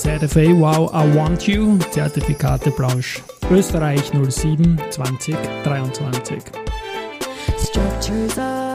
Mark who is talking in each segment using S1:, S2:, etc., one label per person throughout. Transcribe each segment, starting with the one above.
S1: ZFA Wow I Want You, Zertifikate Blausch, Österreich 07 2023. Structures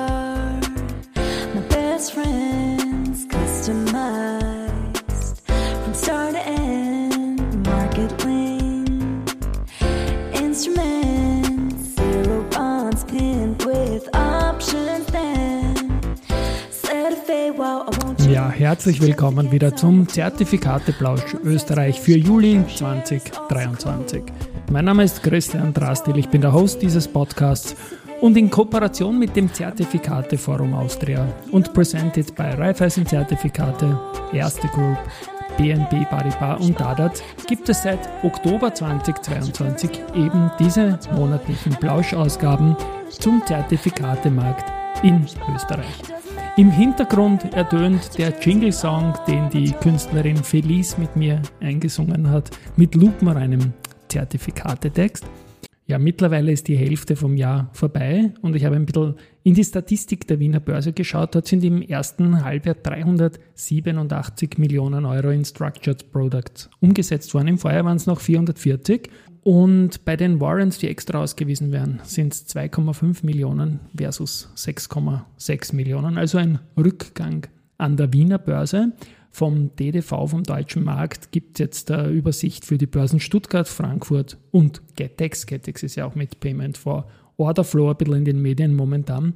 S1: Ja, herzlich willkommen wieder zum Zertifikateplausch Österreich für Juli 2023. Mein Name ist Christian Drastil, ich bin der Host dieses Podcasts und in Kooperation mit dem Zertifikateforum Austria und presented bei Raiffeisen Zertifikate, Erste Group, BNB Paribas und Dadat gibt es seit Oktober 2022 eben diese monatlichen Plauschausgaben zum Zertifikatemarkt in Österreich. Im Hintergrund ertönt der Jingle-Song, den die Künstlerin Felice mit mir eingesungen hat, mit lupenreinem Zertifikatetext. Ja, mittlerweile ist die Hälfte vom Jahr vorbei und ich habe ein bisschen in die Statistik der Wiener Börse geschaut. Dort sind im ersten Halbjahr 387 Millionen Euro in Structured Products umgesetzt worden. Im Vorjahr waren es noch 440. Und bei den Warrants, die extra ausgewiesen werden, sind es 2,5 Millionen versus 6,6 Millionen. Also ein Rückgang an der Wiener Börse. Vom DDV, vom deutschen Markt, gibt es jetzt eine Übersicht für die Börsen Stuttgart, Frankfurt und Getex. Getex ist ja auch mit Payment for Order Flow ein bisschen in den Medien momentan.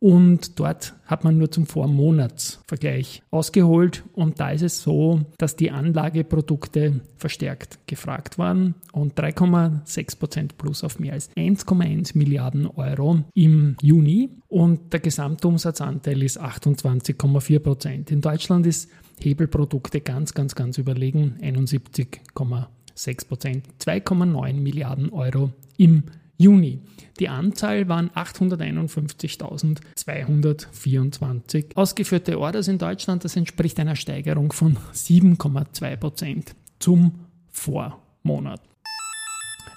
S1: Und dort hat man nur zum Vormonatsvergleich ausgeholt. Und da ist es so, dass die Anlageprodukte verstärkt gefragt waren und 3,6 Prozent plus auf mehr als 1,1 Milliarden Euro im Juni. Und der Gesamtumsatzanteil ist 28,4 Prozent. In Deutschland ist Hebelprodukte ganz, ganz, ganz überlegen, 71,6 Prozent, 2,9 Milliarden Euro im Juni. Die Anzahl waren 851.224 ausgeführte Orders in Deutschland. Das entspricht einer Steigerung von 7,2 Prozent zum Vormonat.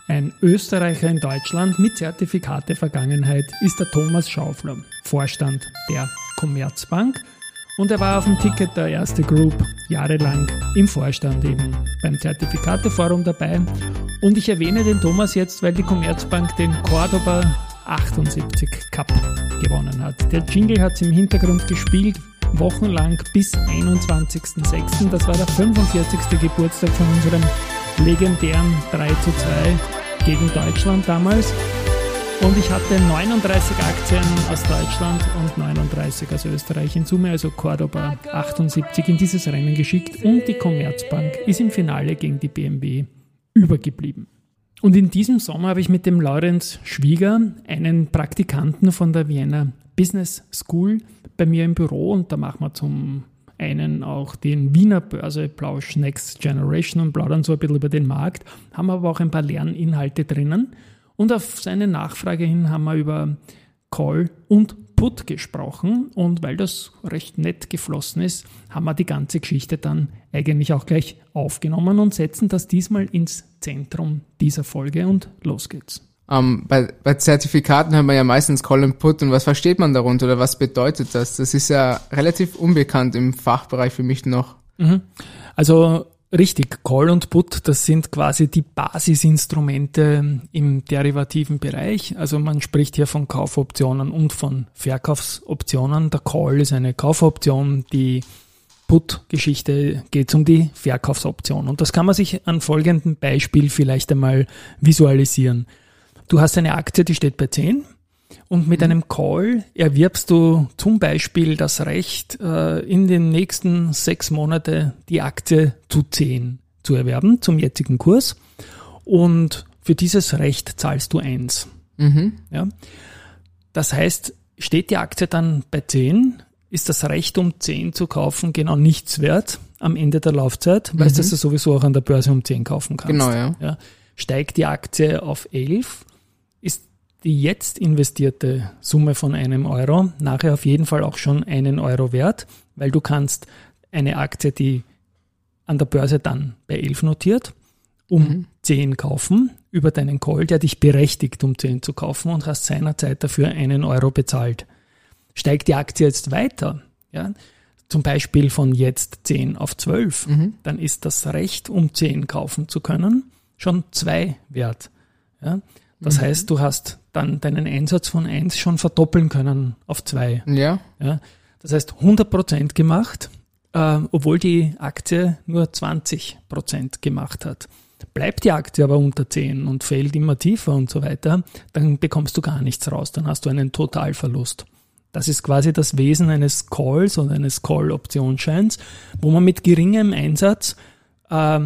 S1: Ein Österreicher in Deutschland mit Zertifikate Vergangenheit ist der Thomas Schaufler, Vorstand der Commerzbank und er war auf dem Ticket der erste Group jahrelang im Vorstand eben beim Zertifikateforum dabei. Und ich erwähne den Thomas jetzt, weil die Commerzbank den Cordoba 78 Cup gewonnen hat. Der Jingle hat es im Hintergrund gespielt, wochenlang bis 21.06. Das war der 45. Geburtstag von unserem legendären 3 zu 2 gegen Deutschland damals. Und ich hatte 39 Aktien aus Deutschland und 39 aus Österreich. In Summe also Cordoba 78 in dieses Rennen geschickt und die Commerzbank ist im Finale gegen die BMW übergeblieben. Und in diesem Sommer habe ich mit dem Lorenz Schwieger, einen Praktikanten von der Vienna Business School, bei mir im Büro und da machen wir zum einen auch den Wiener Börse Plausch Next Generation und plaudern so ein bisschen über den Markt, haben aber auch ein paar Lerninhalte drinnen. Und auf seine Nachfrage hin haben wir über Call und Put gesprochen. Und weil das recht nett geflossen ist, haben wir die ganze Geschichte dann eigentlich auch gleich aufgenommen und setzen das diesmal ins Zentrum dieser Folge. Und los geht's.
S2: Um, ähm, bei, bei Zertifikaten haben wir ja meistens Call and Put und was versteht man darunter oder was bedeutet das? Das ist ja relativ unbekannt im Fachbereich für mich noch.
S1: Mhm. Also Richtig, Call und Put, das sind quasi die Basisinstrumente im derivativen Bereich. Also man spricht hier von Kaufoptionen und von Verkaufsoptionen. Der Call ist eine Kaufoption, die Put-Geschichte geht um die Verkaufsoption. Und das kann man sich an folgendem Beispiel vielleicht einmal visualisieren. Du hast eine Aktie, die steht bei 10 und mit mhm. einem Call erwirbst du zum Beispiel das Recht, äh, in den nächsten sechs Monate die Aktie zu 10 zu erwerben, zum jetzigen Kurs. Und für dieses Recht zahlst du eins. Mhm. Ja. Das heißt, steht die Aktie dann bei 10, ist das Recht, um 10 zu kaufen, genau nichts wert am Ende der Laufzeit, weil mhm. du sowieso auch an der Börse um 10 kaufen kannst.
S2: Genau, ja.
S1: ja. Steigt die Aktie auf 11, ist die jetzt investierte Summe von einem Euro nachher auf jeden Fall auch schon einen Euro wert, weil du kannst eine Aktie, die an der Börse dann bei 11 notiert, um mhm. 10 kaufen über deinen Call, der dich berechtigt, um 10 zu kaufen und hast seinerzeit dafür einen Euro bezahlt. Steigt die Aktie jetzt weiter, ja, zum Beispiel von jetzt 10 auf 12, mhm. dann ist das Recht, um 10 kaufen zu können, schon 2 wert. Ja? Das mhm. heißt, du hast dann deinen Einsatz von 1 schon verdoppeln können auf 2.
S2: Ja.
S1: ja. Das heißt, 100% gemacht, äh, obwohl die Aktie nur 20% gemacht hat. Bleibt die Aktie aber unter 10 und fällt immer tiefer und so weiter, dann bekommst du gar nichts raus, dann hast du einen Totalverlust. Das ist quasi das Wesen eines Calls oder eines Call-Optionsscheins, wo man mit geringem Einsatz, äh,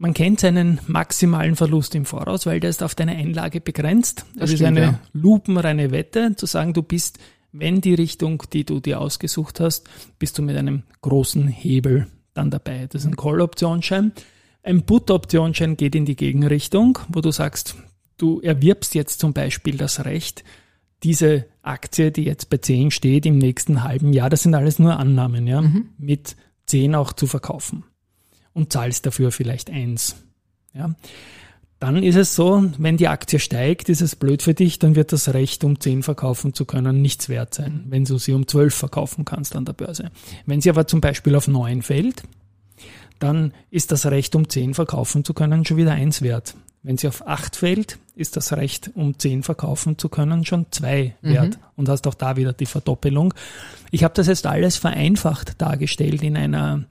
S1: man kennt seinen maximalen Verlust im Voraus, weil der ist auf deine Einlage begrenzt. Das, das ist eine ja. lupenreine Wette, zu sagen, du bist, wenn die Richtung, die du dir ausgesucht hast, bist du mit einem großen Hebel dann dabei. Das ist ein Call-Optionsschein. Ein Put-Optionsschein geht in die Gegenrichtung, wo du sagst, du erwirbst jetzt zum Beispiel das Recht, diese Aktie, die jetzt bei 10 steht, im nächsten halben Jahr, das sind alles nur Annahmen, ja, mhm. mit 10 auch zu verkaufen und zahlst dafür vielleicht 1. Ja. Dann ist es so, wenn die Aktie steigt, ist es blöd für dich, dann wird das Recht, um 10 verkaufen zu können, nichts wert sein, wenn du sie um 12 verkaufen kannst an der Börse. Wenn sie aber zum Beispiel auf 9 fällt, dann ist das Recht, um 10 verkaufen zu können, schon wieder 1 wert. Wenn sie auf 8 fällt, ist das Recht, um 10 verkaufen zu können, schon 2 mhm. wert und hast auch da wieder die Verdoppelung. Ich habe das jetzt alles vereinfacht dargestellt in einer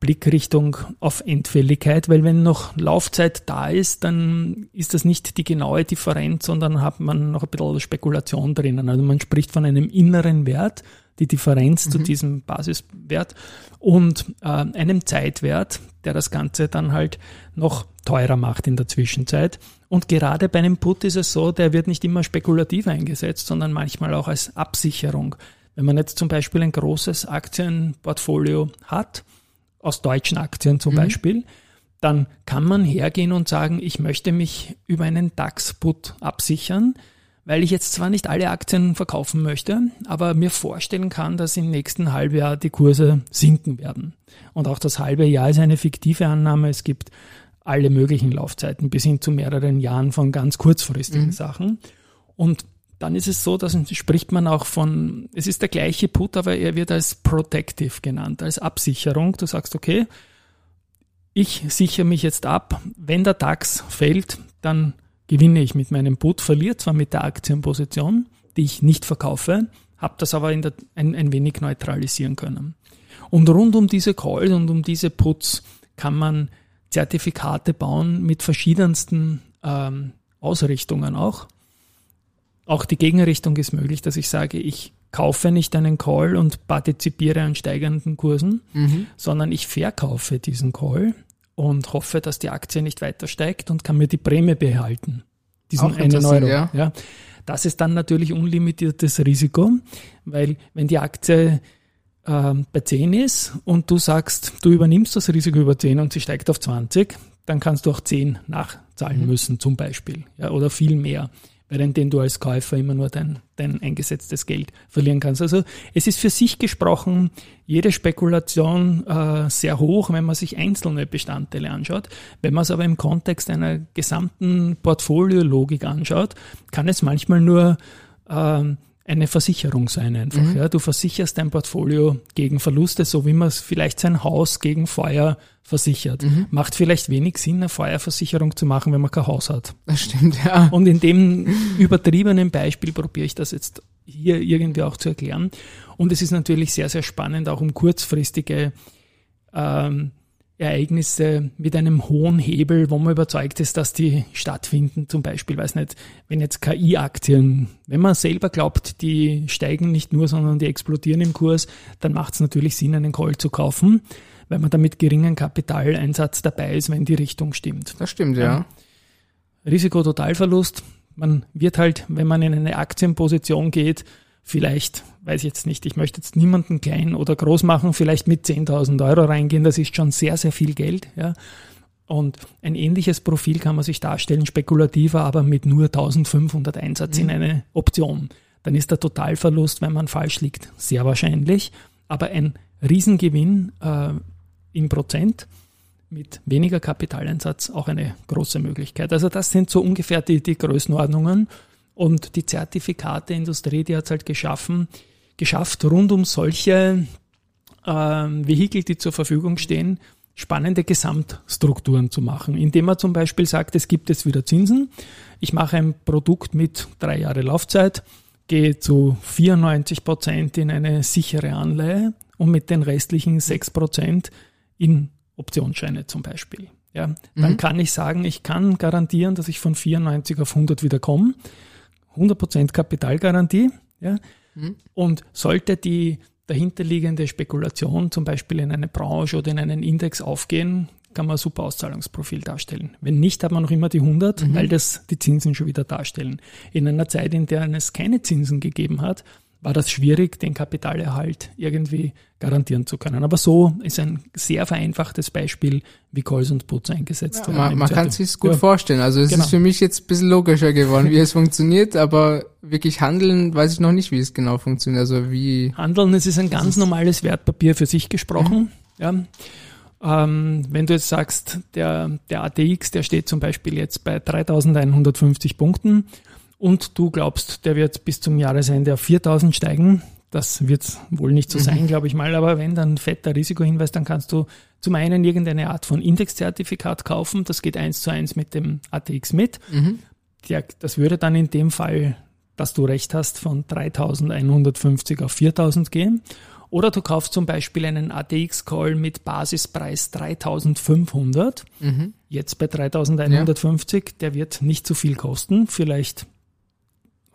S1: Blickrichtung auf Endfälligkeit, weil wenn noch Laufzeit da ist, dann ist das nicht die genaue Differenz, sondern hat man noch ein bisschen Spekulation drinnen. Also man spricht von einem inneren Wert, die Differenz mhm. zu diesem Basiswert und äh, einem Zeitwert, der das Ganze dann halt noch teurer macht in der Zwischenzeit. Und gerade bei einem Put ist es so, der wird nicht immer spekulativ eingesetzt, sondern manchmal auch als Absicherung. Wenn man jetzt zum Beispiel ein großes Aktienportfolio hat, aus deutschen Aktien zum mhm. Beispiel, dann kann man hergehen und sagen, ich möchte mich über einen DAX-Put absichern, weil ich jetzt zwar nicht alle Aktien verkaufen möchte, aber mir vorstellen kann, dass im nächsten Halbjahr die Kurse sinken werden. Und auch das halbe Jahr ist eine fiktive Annahme. Es gibt alle möglichen Laufzeiten bis hin zu mehreren Jahren von ganz kurzfristigen mhm. Sachen. Und dann ist es so, dass spricht man auch von, es ist der gleiche Put, aber er wird als Protective genannt, als Absicherung. Du sagst, okay, ich sichere mich jetzt ab, wenn der DAX fällt, dann gewinne ich mit meinem Put, verliere zwar mit der Aktienposition, die ich nicht verkaufe, habe das aber der, ein, ein wenig neutralisieren können. Und rund um diese Calls und um diese Puts kann man Zertifikate bauen mit verschiedensten ähm, Ausrichtungen auch. Auch die Gegenrichtung ist möglich, dass ich sage, ich kaufe nicht einen Call und partizipiere an steigenden Kursen, mhm. sondern ich verkaufe diesen Call und hoffe, dass die Aktie nicht weiter steigt und kann mir die Prämie behalten. Diesen einen Euro. Ja. ja. Das ist dann natürlich unlimitiertes Risiko, weil wenn die Aktie äh, bei 10 ist und du sagst, du übernimmst das Risiko über 10 und sie steigt auf 20, dann kannst du auch 10 nachzahlen mhm. müssen zum Beispiel ja, oder viel mehr während den du als Käufer immer nur dein, dein eingesetztes Geld verlieren kannst. Also es ist für sich gesprochen jede Spekulation äh, sehr hoch, wenn man sich einzelne Bestandteile anschaut. Wenn man es aber im Kontext einer gesamten Portfoliologik anschaut, kann es manchmal nur äh, eine Versicherung sein einfach. Mhm. Ja, du versicherst dein Portfolio gegen Verluste, so wie man es vielleicht sein Haus gegen Feuer versichert. Mhm. Macht vielleicht wenig Sinn, eine Feuerversicherung zu machen, wenn man kein Haus hat.
S2: Das stimmt, ja.
S1: Und in dem übertriebenen Beispiel probiere ich das jetzt hier irgendwie auch zu erklären. Und es ist natürlich sehr, sehr spannend, auch um kurzfristige ähm, Ereignisse mit einem hohen Hebel, wo man überzeugt ist, dass die stattfinden. Zum Beispiel, weiß nicht, wenn jetzt KI-Aktien, wenn man selber glaubt, die steigen nicht nur, sondern die explodieren im Kurs, dann macht es natürlich Sinn, einen Call zu kaufen, weil man da mit geringem Kapitaleinsatz dabei ist, wenn die Richtung stimmt.
S2: Das stimmt, ja.
S1: Risikototalverlust. Man wird halt, wenn man in eine Aktienposition geht, vielleicht, weiß ich jetzt nicht, ich möchte jetzt niemanden klein oder groß machen, vielleicht mit 10.000 Euro reingehen, das ist schon sehr, sehr viel Geld, ja. Und ein ähnliches Profil kann man sich darstellen, spekulativer, aber mit nur 1500 Einsatz mhm. in eine Option. Dann ist der Totalverlust, wenn man falsch liegt, sehr wahrscheinlich. Aber ein Riesengewinn äh, im Prozent mit weniger Kapitaleinsatz auch eine große Möglichkeit. Also das sind so ungefähr die, die Größenordnungen. Und die Zertifikateindustrie, die hat es halt geschaffen, geschafft, rund um solche ähm, Vehikel, die zur Verfügung stehen, spannende Gesamtstrukturen zu machen, indem man zum Beispiel sagt, es gibt jetzt wieder Zinsen. Ich mache ein Produkt mit drei Jahre Laufzeit, gehe zu 94 Prozent in eine sichere Anleihe und mit den restlichen 6 Prozent in Optionsscheine zum Beispiel. Ja, dann mhm. kann ich sagen, ich kann garantieren, dass ich von 94 auf 100 wieder komme. 100 Prozent Kapitalgarantie. Ja, mhm. und sollte die dahinterliegende Spekulation zum Beispiel in eine Branche oder in einen Index aufgehen, kann man ein super Auszahlungsprofil darstellen. Wenn nicht, hat man noch immer die 100, mhm. weil das die Zinsen schon wieder darstellen. In einer Zeit, in der es keine Zinsen gegeben hat, war das schwierig, den Kapitalerhalt irgendwie garantieren zu können. Aber so ist ein sehr vereinfachtes Beispiel, wie Calls und Puts eingesetzt
S2: ja, werden. Man, man kann sich gut ja. vorstellen. Also es genau. ist für mich jetzt ein bisschen logischer geworden, wie es funktioniert, aber wirklich handeln, weiß ich noch nicht, wie es genau funktioniert. Also wie
S1: Handeln, es ist ein ganz normales Wertpapier für sich gesprochen. Mhm. Ja. Ähm, wenn du jetzt sagst, der, der ATX, der steht zum Beispiel jetzt bei 3150 Punkten und du glaubst, der wird bis zum Jahresende auf 4000 steigen. Das wird wohl nicht so mhm. sein, glaube ich mal. Aber wenn dann fetter Risikohinweis, dann kannst du zum einen irgendeine Art von Indexzertifikat kaufen. Das geht eins zu eins mit dem ATX mit. Mhm. Der, das würde dann in dem Fall, dass du recht hast, von 3150 auf 4000 gehen. Oder du kaufst zum Beispiel einen ATX-Call mit Basispreis 3500. Mhm. Jetzt bei 3150. Ja. Der wird nicht so viel kosten. Vielleicht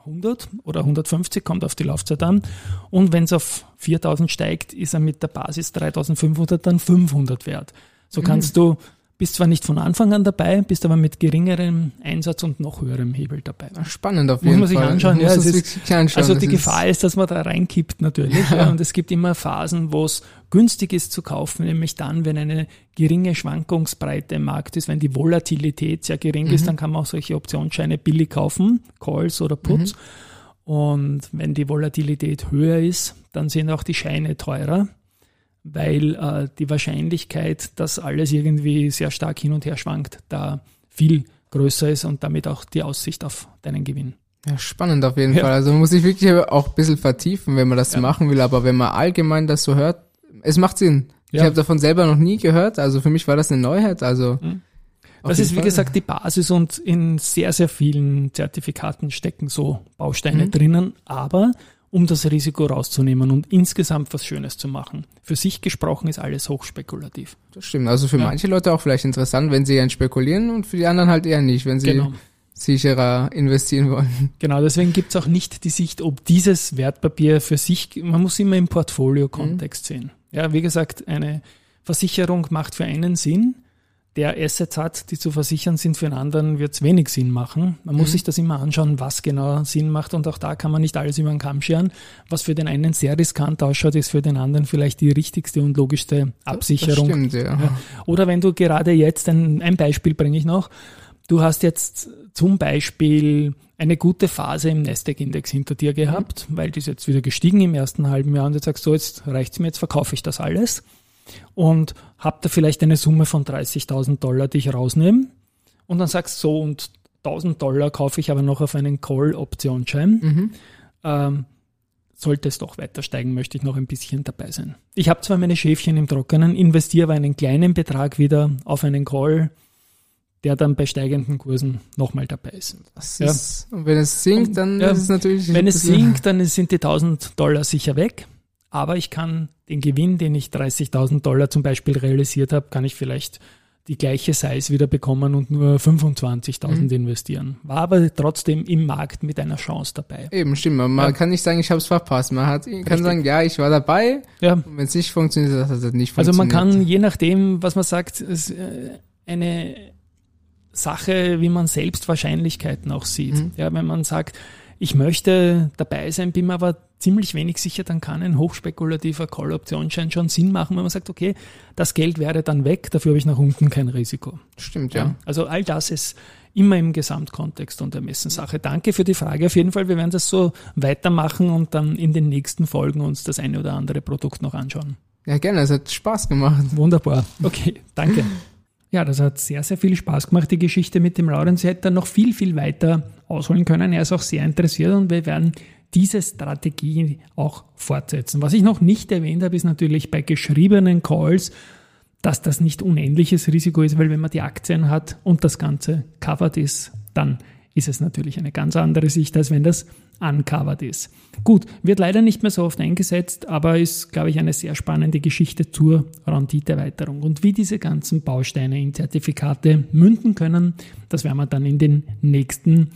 S1: 100 oder 150, kommt auf die Laufzeit an. Und wenn es auf 4000 steigt, ist er mit der Basis 3500 dann 500 wert. So mhm. kannst du bist zwar nicht von Anfang an dabei, bist aber mit geringerem Einsatz und noch höherem Hebel dabei.
S2: Spannend auf jeden Fall. Muss man sich
S1: anschauen. Ja, es ist, anschauen. Also die Gefahr ist, dass man da reinkippt natürlich. Ja. Ja, und es gibt immer Phasen, wo es günstig ist zu kaufen, nämlich dann, wenn eine geringe Schwankungsbreite im Markt ist, wenn die Volatilität sehr gering mhm. ist, dann kann man auch solche Optionsscheine billig kaufen, Calls oder Puts. Mhm. Und wenn die Volatilität höher ist, dann sind auch die Scheine teurer weil äh, die Wahrscheinlichkeit, dass alles irgendwie sehr stark hin und her schwankt, da viel größer ist und damit auch die Aussicht auf deinen Gewinn.
S2: Ja, spannend auf jeden ja. Fall. Also man muss sich wirklich auch ein bisschen vertiefen, wenn man das ja. machen will. Aber wenn man allgemein das so hört, es macht Sinn. Ja. Ich habe davon selber noch nie gehört. Also für mich war das eine Neuheit. Also mhm.
S1: Das ist, wie Fall. gesagt, die Basis und in sehr, sehr vielen Zertifikaten stecken so Bausteine mhm. drinnen. Aber um das Risiko rauszunehmen und insgesamt was Schönes zu machen. Für sich gesprochen ist alles hochspekulativ.
S2: Das stimmt. Also für ja. manche Leute auch vielleicht interessant, wenn sie gern spekulieren und für die anderen halt eher nicht, wenn sie genau. sicherer investieren wollen.
S1: Genau, deswegen gibt es auch nicht die Sicht, ob dieses Wertpapier für sich, man muss immer im Portfolio-Kontext mhm. sehen. Ja, wie gesagt, eine Versicherung macht für einen Sinn, der Assets hat, die zu versichern sind, für einen anderen wird es wenig Sinn machen. Man mhm. muss sich das immer anschauen, was genau Sinn macht und auch da kann man nicht alles über den Kamm scheren. Was für den einen sehr riskant ausschaut, ist für den anderen vielleicht die richtigste und logischste Absicherung. Das stimmt, ja. Oder wenn du gerade jetzt, ein, ein Beispiel bringe ich noch, du hast jetzt zum Beispiel eine gute Phase im Nasdaq-Index hinter dir gehabt, mhm. weil die ist jetzt wieder gestiegen im ersten halben Jahr und jetzt sagst du, so, jetzt reicht's mir, jetzt verkaufe ich das alles und habe da vielleicht eine Summe von 30.000 Dollar, die ich rausnehme und dann sagst so und 1000 Dollar kaufe ich aber noch auf einen Call-Optionsschein. Mhm. Ähm, sollte es doch weiter steigen, möchte ich noch ein bisschen dabei sein. Ich habe zwar meine Schäfchen im Trockenen, investiere aber einen kleinen Betrag wieder auf einen Call, der dann bei steigenden Kursen nochmal dabei ist.
S2: Ja. ist und wenn es sinkt, dann ja, ist es natürlich.
S1: Wenn es sinkt, dann sind die 1000 Dollar sicher weg aber ich kann den Gewinn, den ich 30.000 Dollar zum Beispiel realisiert habe, kann ich vielleicht die gleiche Size wieder bekommen und nur 25.000 mhm. investieren. War aber trotzdem im Markt mit einer Chance dabei.
S2: Eben, stimmt. Man ja. kann nicht sagen, ich habe es verpasst. Man hat, kann Richtig. sagen, ja, ich war dabei. Ja. Wenn es nicht funktioniert, hat es nicht funktioniert.
S1: Also man kann, je nachdem, was man sagt, äh, eine Sache, wie man selbst Wahrscheinlichkeiten auch sieht. Mhm. Ja, wenn man sagt, ich möchte dabei sein, bin mir aber ziemlich wenig sicher, dann kann ein hochspekulativer Call-Optionsschein schon Sinn machen, wenn man sagt, okay, das Geld wäre dann weg, dafür habe ich nach unten kein Risiko.
S2: Stimmt, ja. ja.
S1: Also all das ist immer im Gesamtkontext und Ermessenssache. Danke für die Frage. Auf jeden Fall, wir werden das so weitermachen und dann in den nächsten Folgen uns das eine oder andere Produkt noch anschauen.
S2: Ja, gerne, es hat Spaß gemacht.
S1: Wunderbar. Okay, danke. Ja, das hat sehr, sehr viel Spaß gemacht, die Geschichte mit dem Laurenz. Sie hätte noch viel, viel weiter ausholen können. Er ist auch sehr interessiert und wir werden diese Strategie auch fortsetzen. Was ich noch nicht erwähnt habe, ist natürlich bei geschriebenen Calls, dass das nicht unendliches Risiko ist, weil wenn man die Aktien hat und das Ganze covered ist, dann ist es natürlich eine ganz andere Sicht, als wenn das uncovered ist. Gut, wird leider nicht mehr so oft eingesetzt, aber ist, glaube ich, eine sehr spannende Geschichte zur Renditeerweiterung. Und wie diese ganzen Bausteine in Zertifikate münden können, das werden wir dann in den nächsten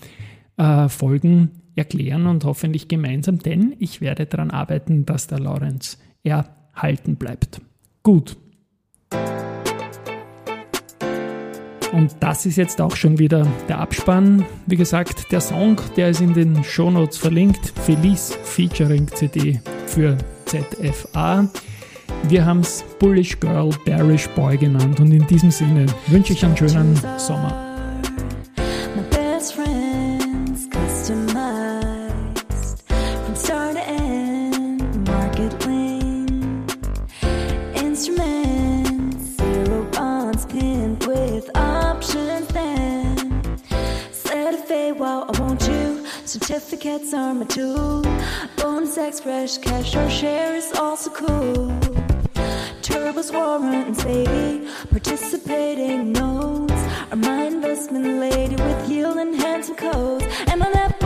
S1: äh, Folgen erklären und hoffentlich gemeinsam, denn ich werde daran arbeiten, dass der Lorenz erhalten bleibt. Gut, Und das ist jetzt auch schon wieder der Abspann. Wie gesagt, der Song, der ist in den Shownotes verlinkt. Felice featuring CD für ZFA. Wir haben es Bullish Girl, Bearish Boy genannt und in diesem Sinne wünsche ich einen schönen Sommer. Certificates are my tool. Bonus X, fresh cash or share is also cool. Turbos, warrants, baby. Participating notes are my investment lady with yield and handsome codes. Am I that